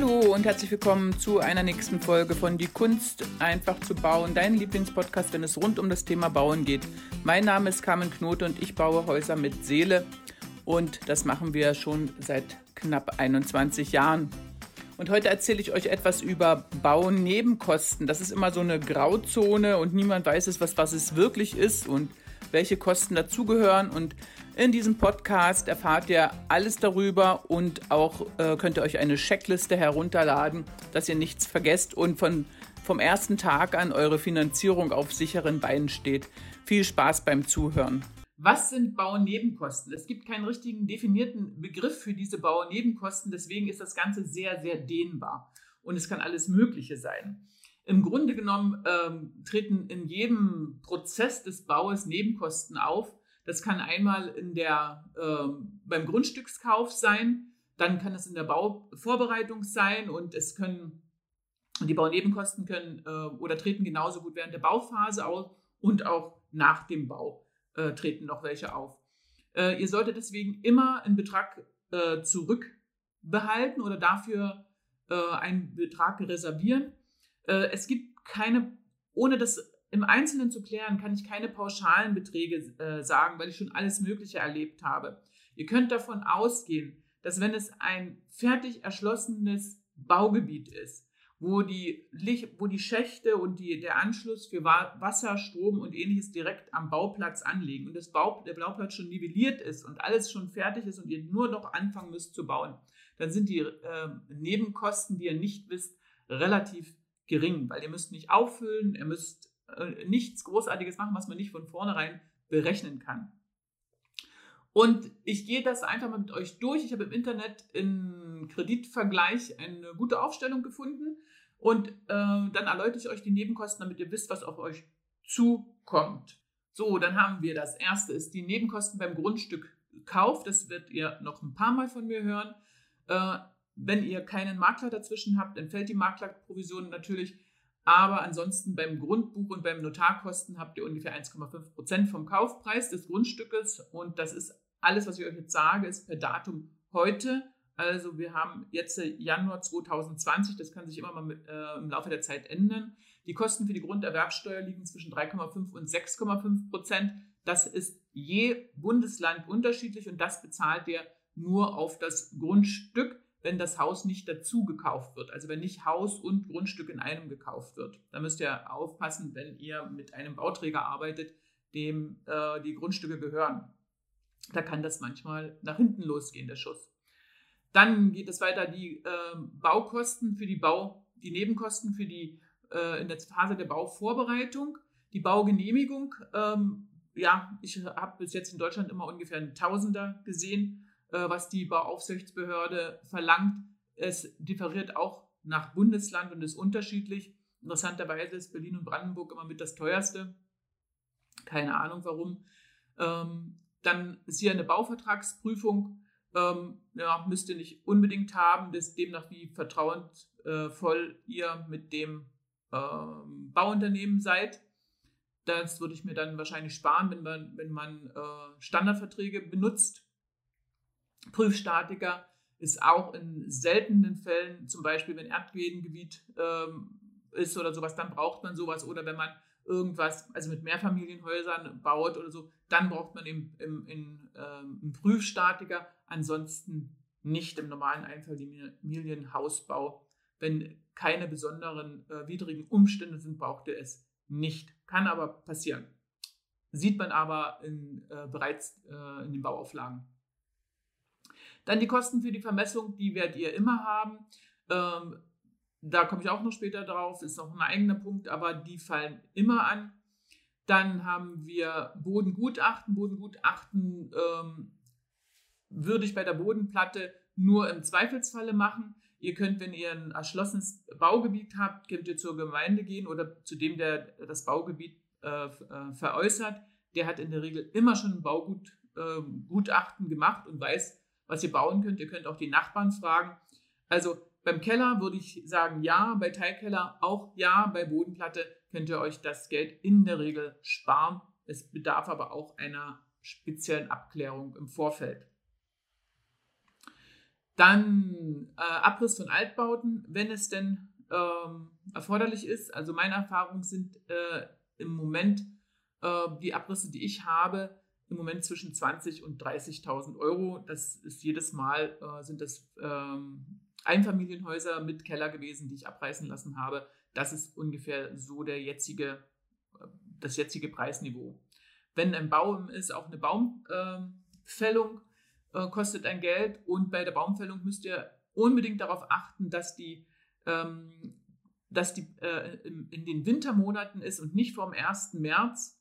Hallo und herzlich willkommen zu einer nächsten Folge von Die Kunst einfach zu bauen, dein Lieblingspodcast, wenn es rund um das Thema Bauen geht. Mein Name ist Carmen Knote und ich baue Häuser mit Seele und das machen wir schon seit knapp 21 Jahren. Und heute erzähle ich euch etwas über Baunebenkosten. Das ist immer so eine Grauzone und niemand weiß es, was, was es wirklich ist und welche Kosten dazugehören. Und in diesem Podcast erfahrt ihr alles darüber und auch äh, könnt ihr euch eine Checkliste herunterladen, dass ihr nichts vergesst und von, vom ersten Tag an eure Finanzierung auf sicheren Beinen steht. Viel Spaß beim Zuhören. Was sind Baunebenkosten? Es gibt keinen richtigen definierten Begriff für diese Baunebenkosten, deswegen ist das Ganze sehr, sehr dehnbar und es kann alles Mögliche sein. Im Grunde genommen ähm, treten in jedem Prozess des Baues Nebenkosten auf. Das kann einmal in der, ähm, beim Grundstückskauf sein, dann kann es in der Bauvorbereitung sein und es können die Baunebenkosten können äh, oder treten genauso gut während der Bauphase auf und auch nach dem Bau äh, treten noch welche auf. Äh, ihr solltet deswegen immer einen Betrag äh, zurückbehalten oder dafür äh, einen Betrag reservieren es gibt keine, ohne das im Einzelnen zu klären, kann ich keine pauschalen Beträge äh, sagen, weil ich schon alles Mögliche erlebt habe. Ihr könnt davon ausgehen, dass wenn es ein fertig erschlossenes Baugebiet ist, wo die, wo die Schächte und die, der Anschluss für Wasser, Strom und ähnliches direkt am Bauplatz anliegen und das Bau, der Bauplatz schon nivelliert ist und alles schon fertig ist und ihr nur noch anfangen müsst zu bauen, dann sind die äh, Nebenkosten, die ihr nicht wisst, relativ gering, weil ihr müsst nicht auffüllen, ihr müsst äh, nichts Großartiges machen, was man nicht von vornherein berechnen kann. Und ich gehe das einfach mal mit euch durch. Ich habe im Internet im Kreditvergleich eine gute Aufstellung gefunden und äh, dann erläutere ich euch die Nebenkosten, damit ihr wisst, was auf euch zukommt. So, dann haben wir das erste ist die Nebenkosten beim Grundstückkauf. Das werdet ihr noch ein paar Mal von mir hören. Äh, wenn ihr keinen Makler dazwischen habt, entfällt die Maklerprovision natürlich. Aber ansonsten beim Grundbuch und beim Notarkosten habt ihr ungefähr 1,5 Prozent vom Kaufpreis des Grundstückes. Und das ist alles, was ich euch jetzt sage, ist per Datum heute. Also wir haben jetzt Januar 2020, das kann sich immer mal mit, äh, im Laufe der Zeit ändern. Die Kosten für die Grunderwerbsteuer liegen zwischen 3,5 und 6,5 Prozent. Das ist je Bundesland unterschiedlich und das bezahlt ihr nur auf das Grundstück wenn das Haus nicht dazu gekauft wird. Also wenn nicht Haus und Grundstück in einem gekauft wird. Da müsst ihr aufpassen, wenn ihr mit einem Bauträger arbeitet, dem äh, die Grundstücke gehören. Da kann das manchmal nach hinten losgehen, der Schuss. Dann geht es weiter, die äh, Baukosten für die Bau, die Nebenkosten für die äh, in der Phase der Bauvorbereitung, die Baugenehmigung. Ähm, ja, ich habe bis jetzt in Deutschland immer ungefähr einen Tausender gesehen was die Bauaufsichtsbehörde verlangt. Es differiert auch nach Bundesland und ist unterschiedlich. Interessanterweise ist Berlin und Brandenburg immer mit das teuerste. Keine Ahnung warum. Ähm, dann ist hier eine Bauvertragsprüfung. Ähm, ja, müsst ihr nicht unbedingt haben, das demnach wie vertrauensvoll ihr mit dem ähm, Bauunternehmen seid. Das würde ich mir dann wahrscheinlich sparen, wenn man, wenn man äh, Standardverträge benutzt. Prüfstatiker ist auch in seltenen Fällen, zum Beispiel wenn Erdbebengebiet ähm, ist oder sowas, dann braucht man sowas. Oder wenn man irgendwas, also mit Mehrfamilienhäusern baut oder so, dann braucht man im, im, in, ähm, einen Prüfstatiker. Ansonsten nicht im normalen Einfamilienhausbau. Wenn keine besonderen äh, widrigen Umstände sind, braucht er es nicht. Kann aber passieren. Sieht man aber in, äh, bereits äh, in den Bauauflagen. Dann die Kosten für die Vermessung, die werdet ihr immer haben. Ähm, da komme ich auch noch später drauf, ist noch ein eigener Punkt, aber die fallen immer an. Dann haben wir Bodengutachten. Bodengutachten ähm, würde ich bei der Bodenplatte nur im Zweifelsfalle machen. Ihr könnt, wenn ihr ein erschlossenes Baugebiet habt, könnt ihr zur Gemeinde gehen oder zu dem, der das Baugebiet äh, äh veräußert. Der hat in der Regel immer schon ein Baugutachten äh, gemacht und weiß, was ihr bauen könnt. Ihr könnt auch die Nachbarn fragen. Also beim Keller würde ich sagen ja, bei Teilkeller auch ja, bei Bodenplatte könnt ihr euch das Geld in der Regel sparen. Es bedarf aber auch einer speziellen Abklärung im Vorfeld. Dann äh, Abriss von Altbauten, wenn es denn ähm, erforderlich ist. Also meine Erfahrungen sind äh, im Moment äh, die Abrisse, die ich habe, im Moment zwischen 20 und 30.000 Euro. Das ist jedes Mal, äh, sind das ähm, Einfamilienhäuser mit Keller gewesen, die ich abreißen lassen habe. Das ist ungefähr so der jetzige, äh, das jetzige Preisniveau. Wenn ein Baum ist, auch eine Baumfällung äh, kostet ein Geld und bei der Baumfällung müsst ihr unbedingt darauf achten, dass die, ähm, dass die äh, in, in, den Wintermonaten ist und nicht vom 1. März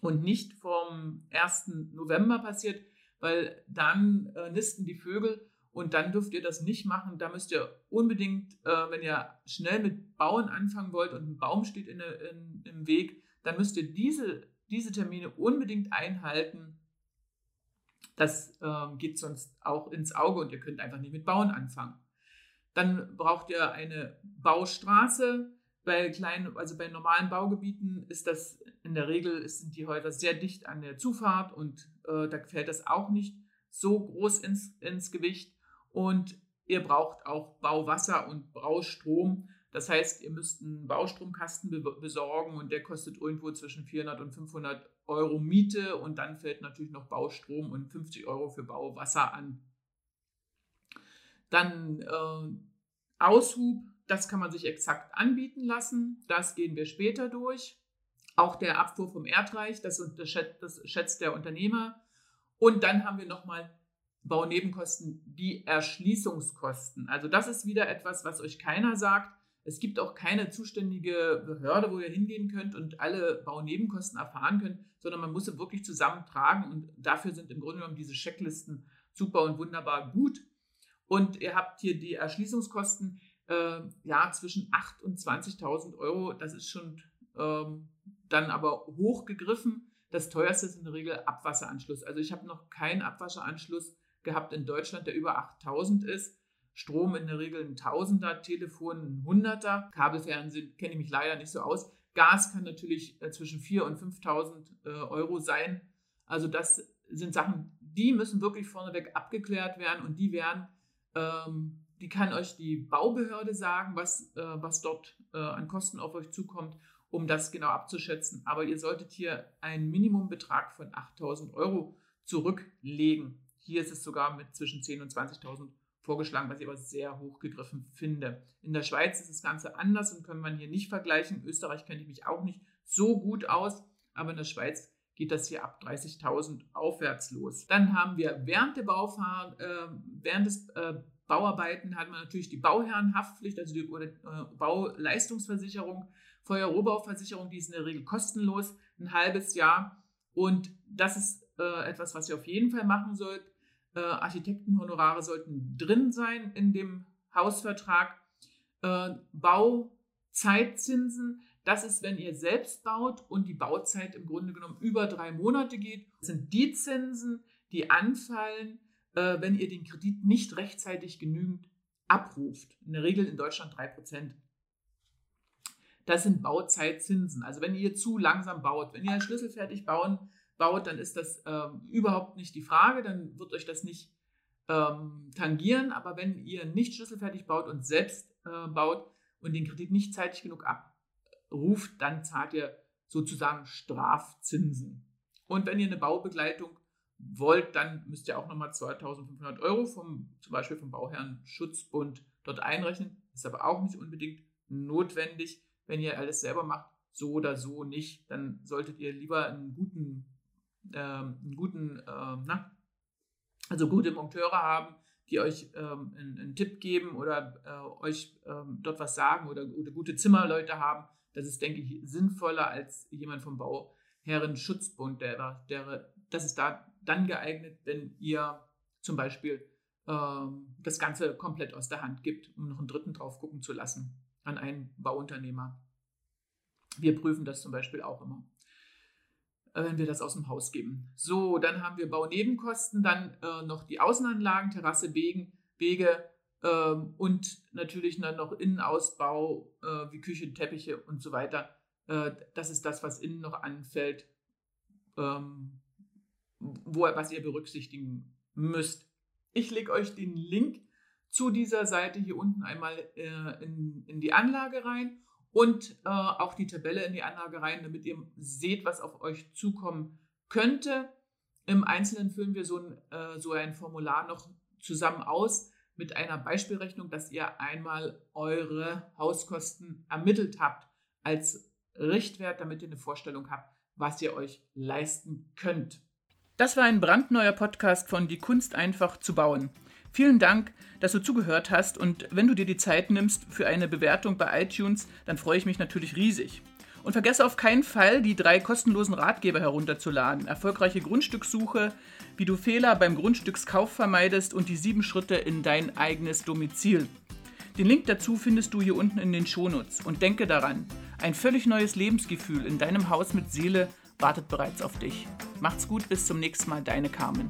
und nicht vom 1. November passiert, weil dann äh, nisten die Vögel und dann dürft ihr das nicht machen. Da müsst ihr unbedingt, äh, wenn ihr schnell mit Bauen anfangen wollt und ein Baum steht in, in, im Weg, dann müsst ihr diese, diese Termine unbedingt einhalten das ähm, geht sonst auch ins Auge und ihr könnt einfach nicht mit Bauen anfangen. Dann braucht ihr eine Baustraße. Bei kleinen, also bei normalen Baugebieten ist das in der Regel sind die Häuser sehr dicht an der Zufahrt und äh, da fällt das auch nicht so groß ins, ins Gewicht. Und ihr braucht auch Bauwasser und Baustrom. Das heißt, ihr müsst einen Baustromkasten besorgen und der kostet irgendwo zwischen 400 und 500 Euro Miete und dann fällt natürlich noch Baustrom und 50 Euro für Bauwasser an. Dann äh, Aushub, das kann man sich exakt anbieten lassen. Das gehen wir später durch. Auch der Abfuhr vom Erdreich, das, das schätzt der Unternehmer. Und dann haben wir nochmal Baunebenkosten, die Erschließungskosten. Also das ist wieder etwas, was euch keiner sagt. Es gibt auch keine zuständige Behörde, wo ihr hingehen könnt und alle Baunebenkosten erfahren könnt, sondern man muss sie wirklich zusammentragen und dafür sind im Grunde genommen diese Checklisten super und wunderbar gut. Und ihr habt hier die Erschließungskosten äh, ja zwischen 8.000 und 20.000 Euro. Das ist schon ähm, dann aber hochgegriffen. Das teuerste ist in der Regel Abwasseranschluss. Also ich habe noch keinen Abwasseranschluss gehabt in Deutschland, der über 8.000 ist. Strom in der Regel ein Tausender, Telefon ein Hunderter, Kabelfernsehen kenne ich mich leider nicht so aus. Gas kann natürlich äh, zwischen 4.000 und 5.000 äh, Euro sein. Also das sind Sachen, die müssen wirklich vorneweg abgeklärt werden und die werden, ähm, die kann euch die Baubehörde sagen, was, äh, was dort äh, an Kosten auf euch zukommt, um das genau abzuschätzen. Aber ihr solltet hier einen Minimumbetrag von 8.000 Euro zurücklegen. Hier ist es sogar mit zwischen 10.000 und 20.000 Euro vorgeschlagen, was ich aber sehr hoch gegriffen finde. In der Schweiz ist das Ganze anders und können wir hier nicht vergleichen. In Österreich kenne ich mich auch nicht so gut aus, aber in der Schweiz geht das hier ab 30.000 aufwärts los. Dann haben wir während der Baufahr äh, während des äh, Bauarbeiten hat man natürlich die Bauherrenhaftpflicht, also die oder, äh, Bauleistungsversicherung, Feuerrohbauversicherung, die ist in der Regel kostenlos, ein halbes Jahr. Und das ist äh, etwas, was ihr auf jeden Fall machen sollt. Äh, Architektenhonorare sollten drin sein in dem Hausvertrag. Äh, Bauzeitzinsen, das ist, wenn ihr selbst baut und die Bauzeit im Grunde genommen über drei Monate geht, sind die Zinsen, die anfallen, äh, wenn ihr den Kredit nicht rechtzeitig genügend abruft. In der Regel in Deutschland 3%. Das sind Bauzeitzinsen. Also wenn ihr zu langsam baut, wenn ihr schlüsselfertig bauen baut, dann ist das ähm, überhaupt nicht die Frage, dann wird euch das nicht ähm, tangieren. Aber wenn ihr nicht schlüsselfertig baut und selbst äh, baut und den Kredit nicht zeitig genug abruft, dann zahlt ihr sozusagen Strafzinsen. Und wenn ihr eine Baubegleitung wollt, dann müsst ihr auch nochmal 2500 Euro vom, zum Beispiel vom Bauherrn Schutzbund dort einrechnen. Ist aber auch nicht unbedingt notwendig, wenn ihr alles selber macht. So oder so nicht, dann solltet ihr lieber einen guten ähm, einen guten, ähm, na, also gute Monteure haben, die euch ähm, einen, einen, Tipp geben oder äh, euch ähm, dort was sagen oder, oder, gute Zimmerleute haben. Das ist, denke ich, sinnvoller als jemand vom Bauherrenschutzbund. Der, der, das ist da dann geeignet, wenn ihr zum Beispiel ähm, das Ganze komplett aus der Hand gibt, um noch einen Dritten drauf gucken zu lassen an einen Bauunternehmer. Wir prüfen das zum Beispiel auch immer. Äh, wenn wir das aus dem Haus geben. So, dann haben wir Baunebenkosten, dann äh, noch die Außenanlagen, Terrasse, Wegen, Wege ähm, und natürlich dann noch Innenausbau äh, wie Küche, Teppiche und so weiter. Äh, das ist das, was innen noch anfällt, ähm, wo, was ihr berücksichtigen müsst. Ich lege euch den Link zu dieser Seite hier unten einmal äh, in, in die Anlage rein und äh, auch die Tabelle in die Anlage rein, damit ihr seht, was auf euch zukommen könnte. Im Einzelnen füllen wir so ein, äh, so ein Formular noch zusammen aus mit einer Beispielrechnung, dass ihr einmal eure Hauskosten ermittelt habt als Richtwert, damit ihr eine Vorstellung habt, was ihr euch leisten könnt. Das war ein brandneuer Podcast von Die Kunst einfach zu bauen. Vielen Dank, dass du zugehört hast und wenn du dir die Zeit nimmst für eine Bewertung bei iTunes, dann freue ich mich natürlich riesig. Und vergesse auf keinen Fall, die drei kostenlosen Ratgeber herunterzuladen. Erfolgreiche Grundstückssuche, wie du Fehler beim Grundstückskauf vermeidest und die sieben Schritte in dein eigenes Domizil. Den Link dazu findest du hier unten in den Shownotes. Und denke daran, ein völlig neues Lebensgefühl in deinem Haus mit Seele wartet bereits auf dich. Macht's gut, bis zum nächsten Mal, deine Carmen.